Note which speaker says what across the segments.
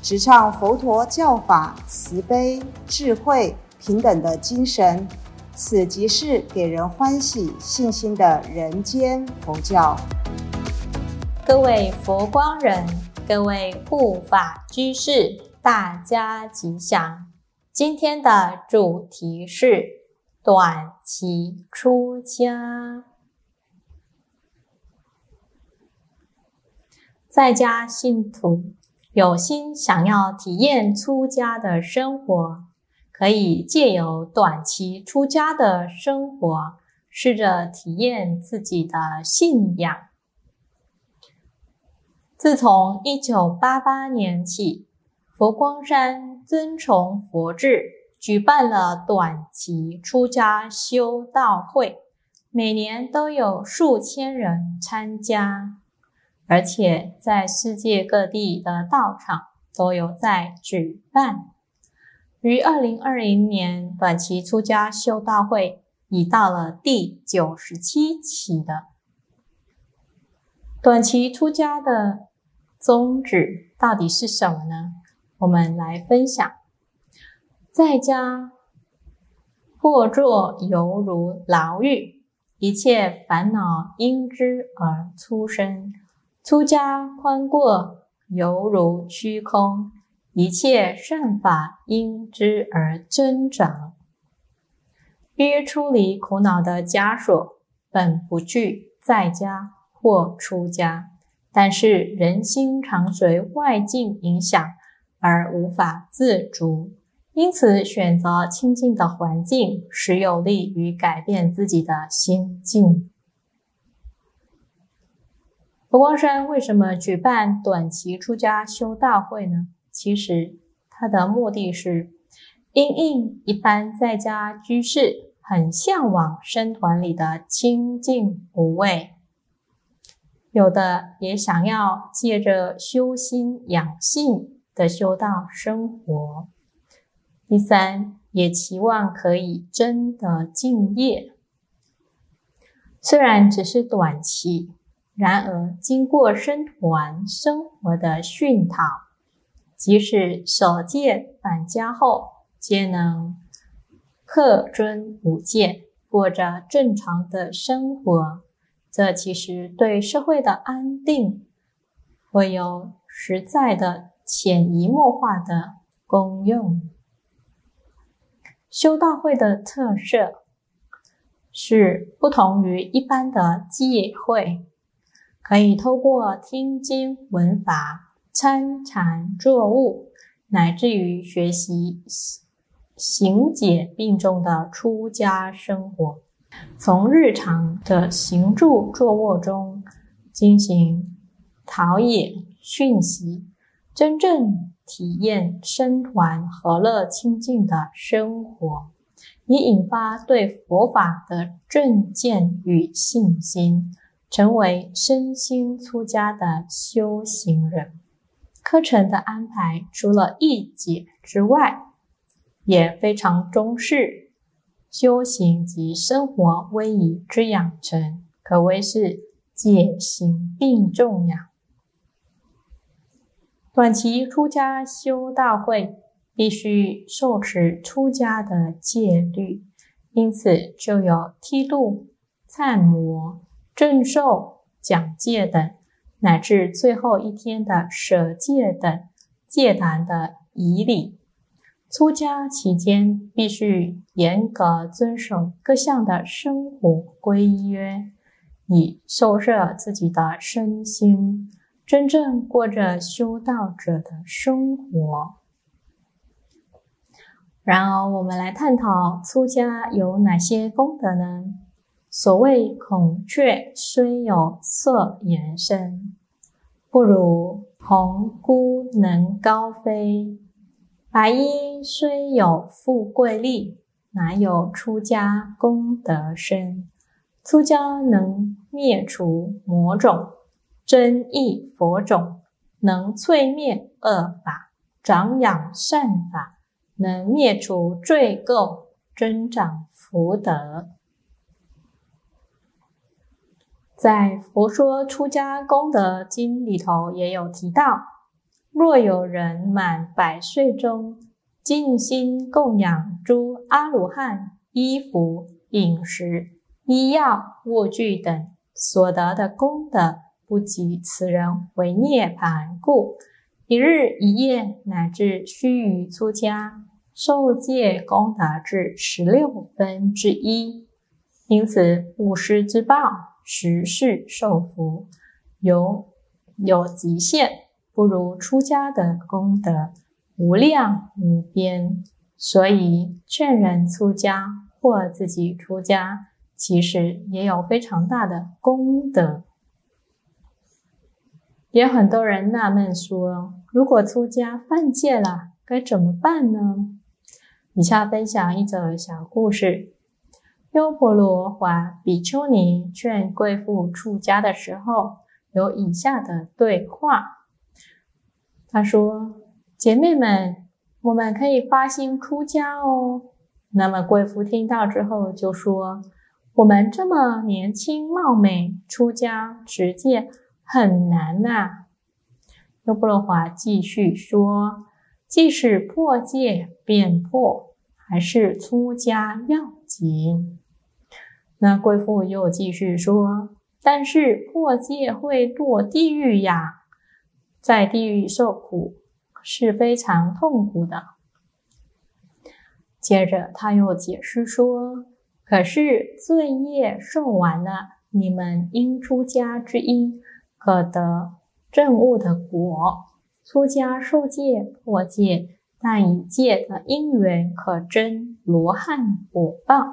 Speaker 1: 直唱佛陀教法慈悲、智慧、平等的精神。此即是给人欢喜、信心的人间佛教。
Speaker 2: 各位佛光人，各位护法居士，大家吉祥。今天的主题是短期出家。在家信徒有心想要体验出家的生活。可以借由短期出家的生活，试着体验自己的信仰。自从一九八八年起，佛光山遵从佛制，举办了短期出家修道会，每年都有数千人参加，而且在世界各地的道场都有在举办。于二零二零年，短期出家修道会已到了第九十七期的。短期出家的宗旨到底是什么呢？我们来分享：在家或作犹如牢狱，一切烦恼因之而出生；出家宽过，犹如虚空。一切善法因之而增长。欲出离苦恼的枷锁，本不惧在家或出家，但是人心常随外境影响而无法自主，因此选择清净的环境，实有利于改变自己的心境。佛光山为什么举办短期出家修道会呢？其实，它的目的是因应一般在家居士很向往僧团里的清净无畏，有的也想要借着修心养性的修道生活。第三，也期望可以真的敬业。虽然只是短期，然而经过僧团生活的熏陶。即使守戒返家后，皆能克尊五戒，过着正常的生活。这其实对社会的安定会有实在的、潜移默化的功用。修道会的特色是不同于一般的戒会，可以透过听经闻法。参禅作物，乃至于学习行解并重的出家生活，从日常的行住坐卧中进行陶冶训习，真正体验僧团和乐清净的生活，以引发对佛法的正见与信心，成为身心出家的修行人。课程的安排除了义解之外，也非常重视修行及生活威仪之养成，可谓是戒行并重呀。短期出家修道会必须受持出家的戒律，因此就有剃度、忏摩、正受、讲戒等。乃至最后一天的舍戒等戒坛的仪礼，出家期间必须严格遵守各项的生活规约，以收摄自己的身心，真正过着修道者的生活。然而，我们来探讨出家有哪些功德呢？所谓孔雀虽有色颜身，不如鸿鹄能高飞。白衣虽有富贵利，哪有出家功德深？出家能灭除魔种，真益佛种，能淬灭恶法，长养善法，能灭除罪垢，增长福德。在《佛说出家功德经》里头也有提到：若有人满百岁中，尽心供养诸阿罗汉衣服、饮食、医药、卧具等所得的功德，不及此人为涅盘故，一日一夜乃至须臾出家，受戒功德至十六分之一。因此，布施之报。十世受福，有有极限，不如出家的功德无量无边。所以劝人出家或自己出家，其实也有非常大的功德。也很多人纳闷说，如果出家犯戒了，该怎么办呢？以下分享一则小故事。优婆罗还比丘尼劝贵妇出家的时候，有以下的对话。他说：“姐妹们，我们可以发心出家哦。”那么贵妇听到之后就说：“我们这么年轻貌美，出家持戒很难呐。”优婆罗华继续说：“即使破戒变破，还是出家要紧。”那贵妇又继续说：“但是破戒会堕地狱呀，在地狱受苦是非常痛苦的。”接着他又解释说：“可是罪业受完了，你们因出家之因，可得正悟的果。出家受戒破戒，但以戒的因缘可真罗汉果报。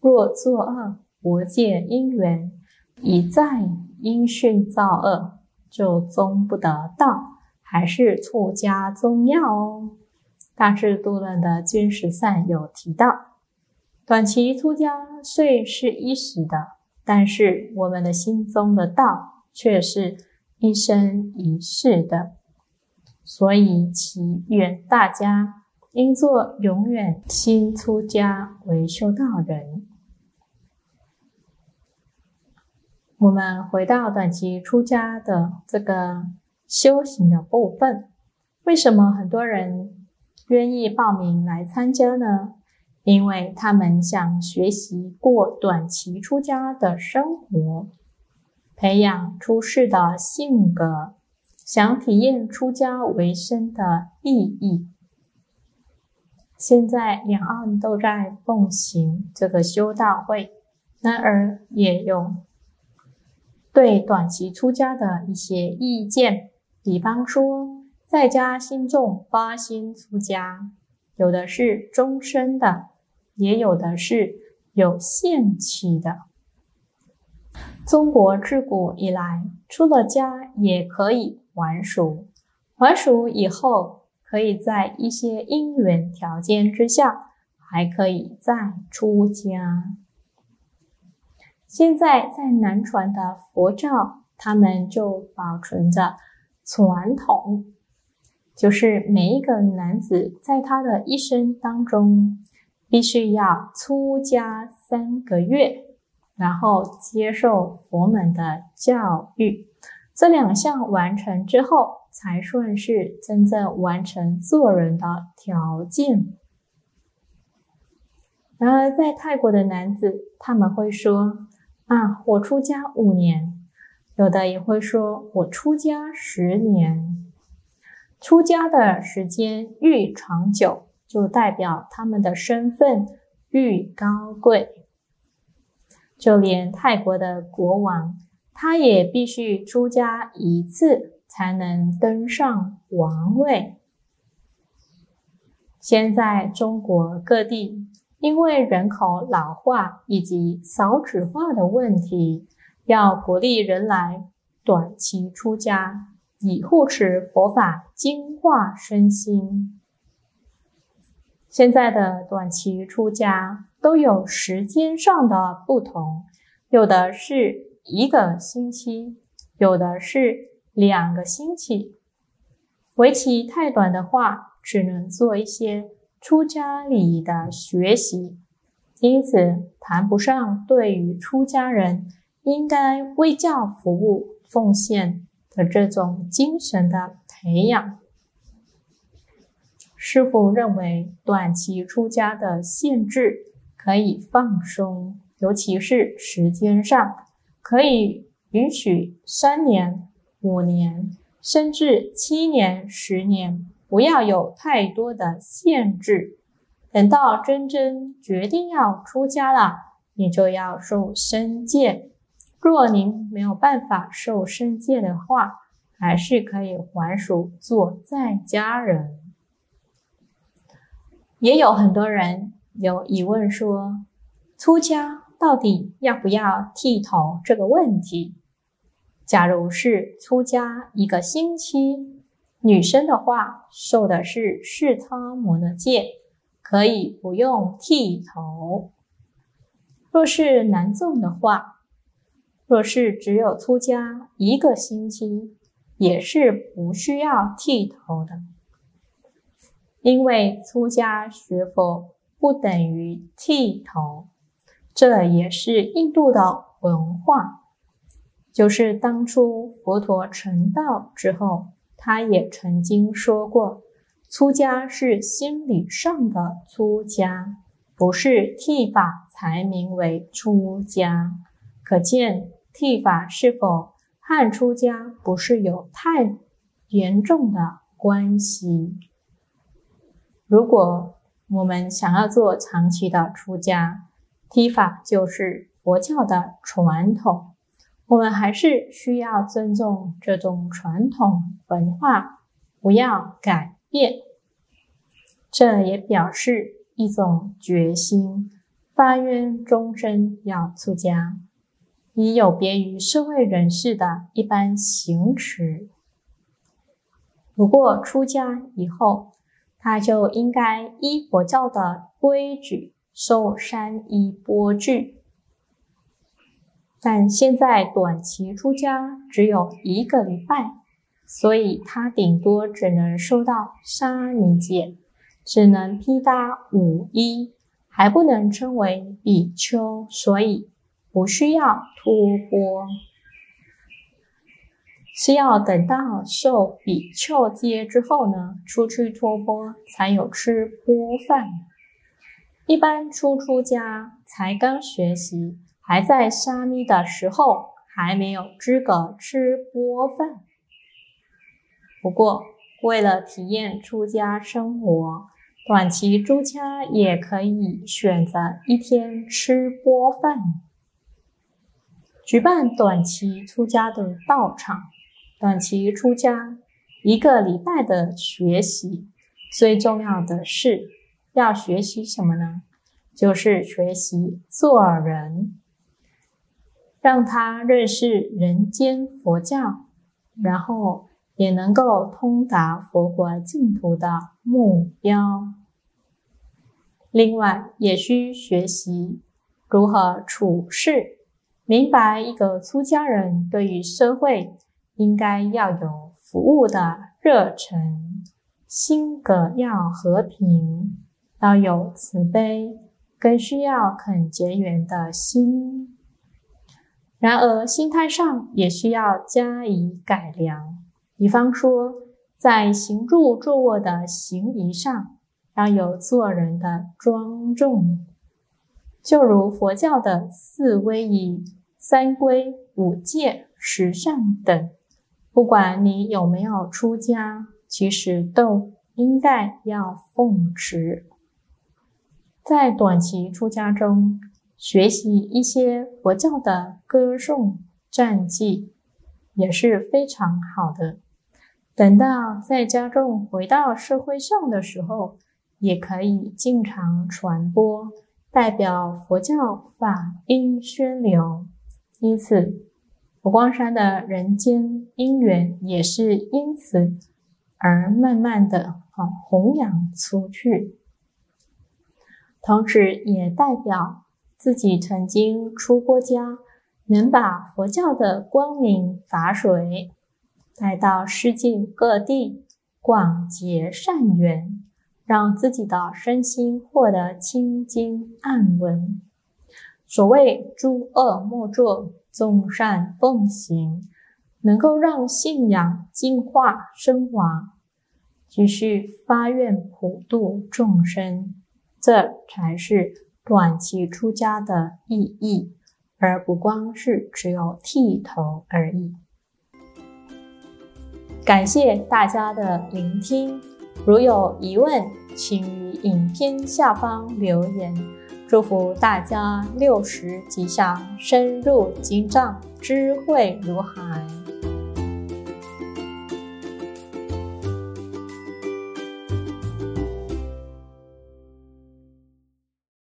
Speaker 2: 若作恶。”佛界因缘，一再因训造恶，就终不得道，还是出家宗要哦。大智度论的君十善有提到，短期出家虽是一时的，但是我们的心中的道却是一生一世的，所以祈愿大家应做永远心出家为修道人。我们回到短期出家的这个修行的部分，为什么很多人愿意报名来参加呢？因为他们想学习过短期出家的生活，培养出世的性格，想体验出家为生的意义。现在两岸都在奉行这个修道会，然而也有。对短期出家的一些意见，比方说，在家心众发心出家，有的是终身的，也有的是有限期的。中国自古以来，出了家也可以还俗，还俗以后，可以在一些因缘条件之下，还可以再出家。现在在南传的佛教，他们就保存着传统，就是每一个男子在他的一生当中，必须要出家三个月，然后接受佛门的教育，这两项完成之后，才算是真正完成做人的条件。然而，在泰国的男子，他们会说。啊，我出家五年，有的也会说我出家十年。出家的时间愈长久，就代表他们的身份愈高贵。就连泰国的国王，他也必须出家一次，才能登上王位。现在中国各地。因为人口老化以及少子化的问题，要鼓励人来短期出家，以护持佛法精化身心。现在的短期出家都有时间上的不同，有的是一个星期，有的是两个星期。为期太短的话，只能做一些出家礼仪的学习，因此谈不上对于出家人应该为教服务、奉献的这种精神的培养。师傅认为，短期出家的限制可以放松，尤其是时间上，可以允许三年、五年，甚至七年、十年，不要有太多的限制。等到真真决定要出家了，你就要受身戒。若您没有办法受身戒的话，还是可以还俗做在家人。也有很多人有疑问说，出家到底要不要剃头这个问题？假如是出家一个星期，女生的话受的是世操摩的戒，可以不用剃头；若是男众的话，若是只有出家一个星期，也是不需要剃头的。因为出家学佛不等于剃头，这也是印度的文化。就是当初佛陀成道之后，他也曾经说过，出家是心理上的出家，不是剃发才名为出家。可见剃发是否和出家不是有太严重的关系。如果我们想要做长期的出家，剃发就是佛教的传统，我们还是需要尊重这种传统文化，不要改变。这也表示一种决心，发愿终身要出家，以有别于社会人士的一般行持。不过出家以后，他就应该依佛教的规矩受三衣钵具，但现在短期出家只有一个礼拜，所以他顶多只能受到沙弥戒，只能披搭五衣，还不能称为比丘，所以不需要托钵。是要等到受比丘戒之后呢，出去托钵才有吃钵饭。一般初出家才刚学习，还在沙弥的时候，还没有资格吃钵饭。不过，为了体验出家生活，短期出家也可以选择一天吃钵饭。举办短期出家的道场。短期出家一个礼拜的学习，最重要的是要学习什么呢？就是学习做人，让他认识人间佛教，然后也能够通达佛国净土的目标。另外，也需学习如何处事，明白一个出家人对于社会。应该要有服务的热忱，心格要和平，要有慈悲，更需要肯结缘的心。然而，心态上也需要加以改良。比方说，在行住坐卧的行仪上，要有做人的庄重，就如佛教的四威仪、三规、五戒、十善等。不管你有没有出家，其实都应该要奉持。在短期出家中，学习一些佛教的歌颂战绩也是非常好的。等到在家中回到社会上的时候，也可以经常传播，代表佛教法音宣流。因此。佛光山的人间因缘也是因此而慢慢的啊弘扬出去。同时也代表自己曾经出过家，能把佛教的光明法水带到世界各地，广结善缘，让自己的身心获得清净安稳。所谓诸恶莫作，众善奉行，能够让信仰净化升华，继续发愿普度众生。这才是短期出家的意义，而不光是只有剃头而已。感谢大家的聆听，如有疑问，请于影片下方留言。祝福大家六十吉祥，深入经藏，智慧如海。